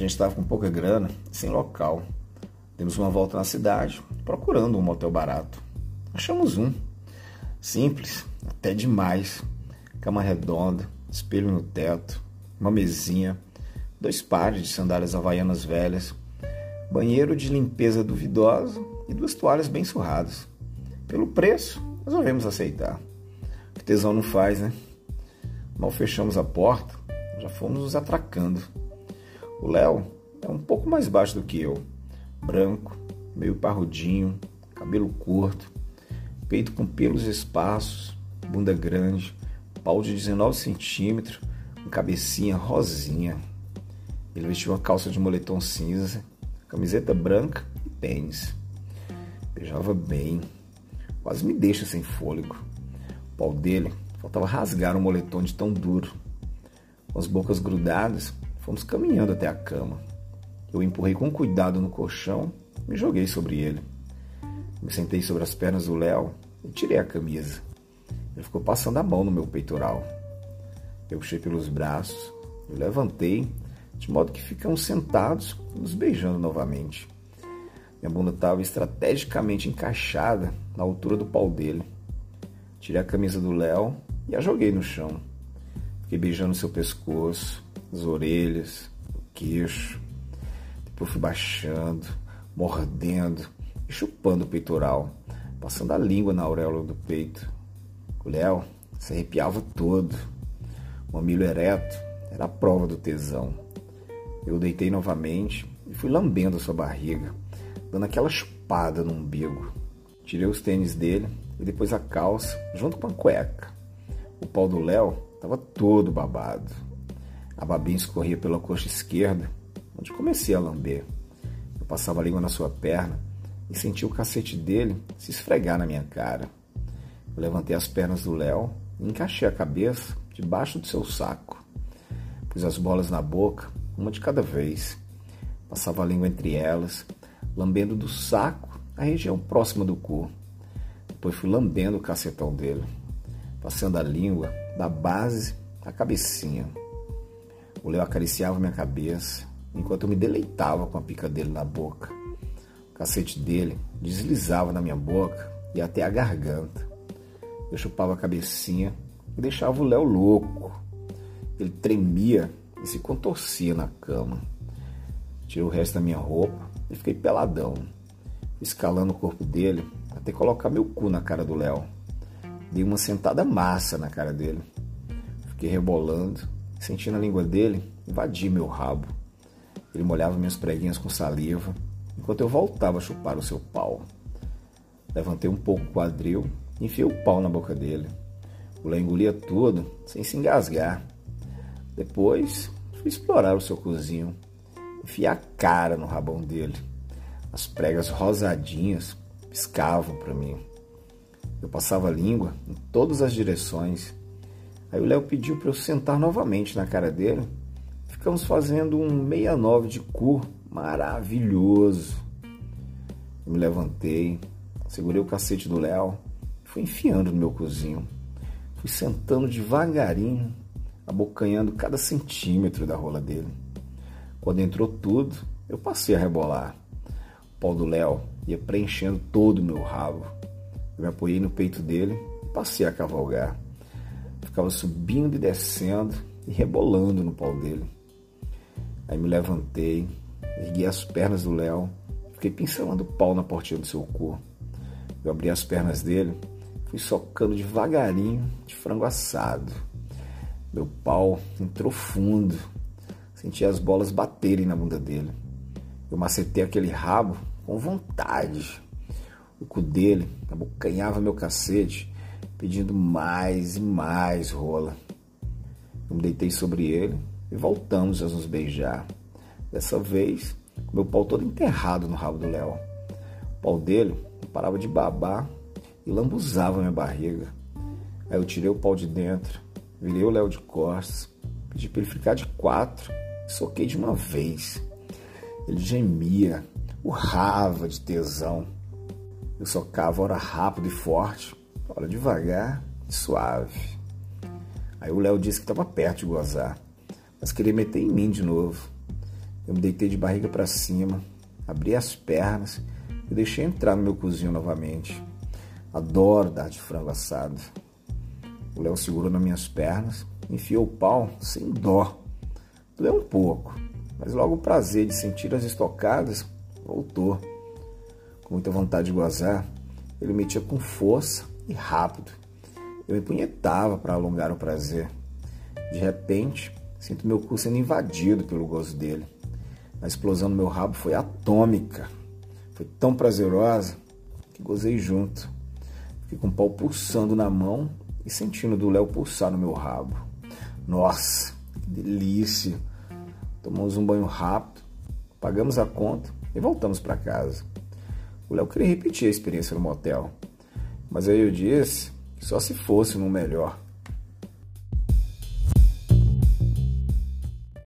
gente estava com pouca grana, sem local. Demos uma volta na cidade, procurando um motel barato. Achamos um. Simples, até demais. Cama redonda, espelho no teto, uma mesinha, dois pares de sandálias havaianas velhas, banheiro de limpeza duvidosa e duas toalhas bem surradas. Pelo preço, resolvemos aceitar. O tesão não faz, né? Mal fechamos a porta, já fomos nos atracando. O Léo é um pouco mais baixo do que eu, branco, meio parrudinho, cabelo curto, peito com pelos esparsos, bunda grande, pau de 19 centímetros, cabecinha rosinha. Ele vestiu uma calça de moletom cinza, camiseta branca e tênis. Beijava bem, quase me deixa sem fôlego. O pau dele faltava rasgar o moletom de tão duro. Com as bocas grudadas, fomos caminhando até a cama. Eu empurrei com cuidado no colchão me joguei sobre ele. Me sentei sobre as pernas do Léo e tirei a camisa. Ele ficou passando a mão no meu peitoral. Eu puxei pelos braços, levantei, de modo que ficamos sentados, nos beijando novamente. Minha bunda estava estrategicamente encaixada na altura do pau dele. Tirei a camisa do Léo e a joguei no chão. Fiquei beijando seu pescoço, as orelhas, o queixo. Depois fui baixando, mordendo e chupando o peitoral, passando a língua na auréola do peito. O Léo se arrepiava todo. O mamilo ereto era a prova do tesão. Eu deitei novamente e fui lambendo sua barriga, dando aquela chupada no umbigo. Tirei os tênis dele e depois a calça, junto com a cueca. O pau do Léo estava todo babado. A babinha escorria pela coxa esquerda, onde comecei a lamber. Eu passava a língua na sua perna e senti o cacete dele se esfregar na minha cara. Eu levantei as pernas do Léo e encaixei a cabeça debaixo do seu saco. Pus as bolas na boca, uma de cada vez. Passava a língua entre elas, lambendo do saco a região próxima do cu. Depois fui lambendo o cacetão dele, passando a língua da base à cabecinha. O Léo acariciava minha cabeça, enquanto eu me deleitava com a pica dele na boca. O cacete dele deslizava na minha boca e até a garganta. Eu chupava a cabecinha e deixava o Léo louco. Ele tremia e se contorcia na cama. Tirei o resto da minha roupa e fiquei peladão, escalando o corpo dele até colocar meu cu na cara do Léo. Dei uma sentada massa na cara dele. Fiquei rebolando, sentindo a língua dele invadir meu rabo. Ele molhava minhas preguinhas com saliva, enquanto eu voltava a chupar o seu pau. Levantei um pouco o quadril Enfiei o pau na boca dele. O Léo engolia tudo, sem se engasgar. Depois, fui explorar o seu cozinho. Enfiei a cara no rabão dele. As pregas rosadinhas piscavam para mim. Eu passava a língua em todas as direções. Aí o Léo pediu para eu sentar novamente na cara dele. Ficamos fazendo um 69 de cu maravilhoso. Eu me levantei, segurei o cacete do Léo Fui enfiando no meu cozinho. Fui sentando devagarinho, abocanhando cada centímetro da rola dele. Quando entrou tudo, eu passei a rebolar. O pau do Léo ia preenchendo todo o meu rabo. Eu me apoiei no peito dele e passei a cavalgar. Ficava subindo e descendo e rebolando no pau dele. Aí me levantei, ergui as pernas do Léo, fiquei pincelando o pau na portinha do seu cu. Eu abri as pernas dele Fui socando devagarinho de frango assado. Meu pau entrou fundo. Senti as bolas baterem na bunda dele. Eu macetei aquele rabo com vontade. O cu dele abocanhava meu cacete, pedindo mais e mais rola. Eu me deitei sobre ele e voltamos a nos beijar. Dessa vez, meu pau todo enterrado no rabo do Léo. O pau dele parava de babar e lambuzava minha barriga. Aí eu tirei o pau de dentro, virei o Léo de costas, pedi para ele ficar de quatro e soquei de uma vez. Ele gemia, urrava de tesão. Eu socava hora rápido e forte, hora devagar e suave. Aí o Léo disse que estava perto de gozar, mas queria meter em mim de novo. Eu me deitei de barriga para cima, abri as pernas e deixei entrar no meu cozinho novamente. Adoro dar de frango assado. O Léo segurou nas minhas pernas, enfiou o pau sem dó. Doeu um pouco, mas logo o prazer de sentir as estocadas voltou. Com muita vontade de gozar, ele metia com força e rápido. Eu me punhetava para alongar o prazer. De repente, sinto meu cu sendo invadido pelo gozo dele. A explosão no meu rabo foi atômica. Foi tão prazerosa que gozei junto. Fiquei com o pau pulsando na mão e sentindo do Léo pulsar no meu rabo. Nossa, que delícia! Tomamos um banho rápido, pagamos a conta e voltamos para casa. O Léo queria repetir a experiência no motel, mas aí eu disse só se fosse no melhor.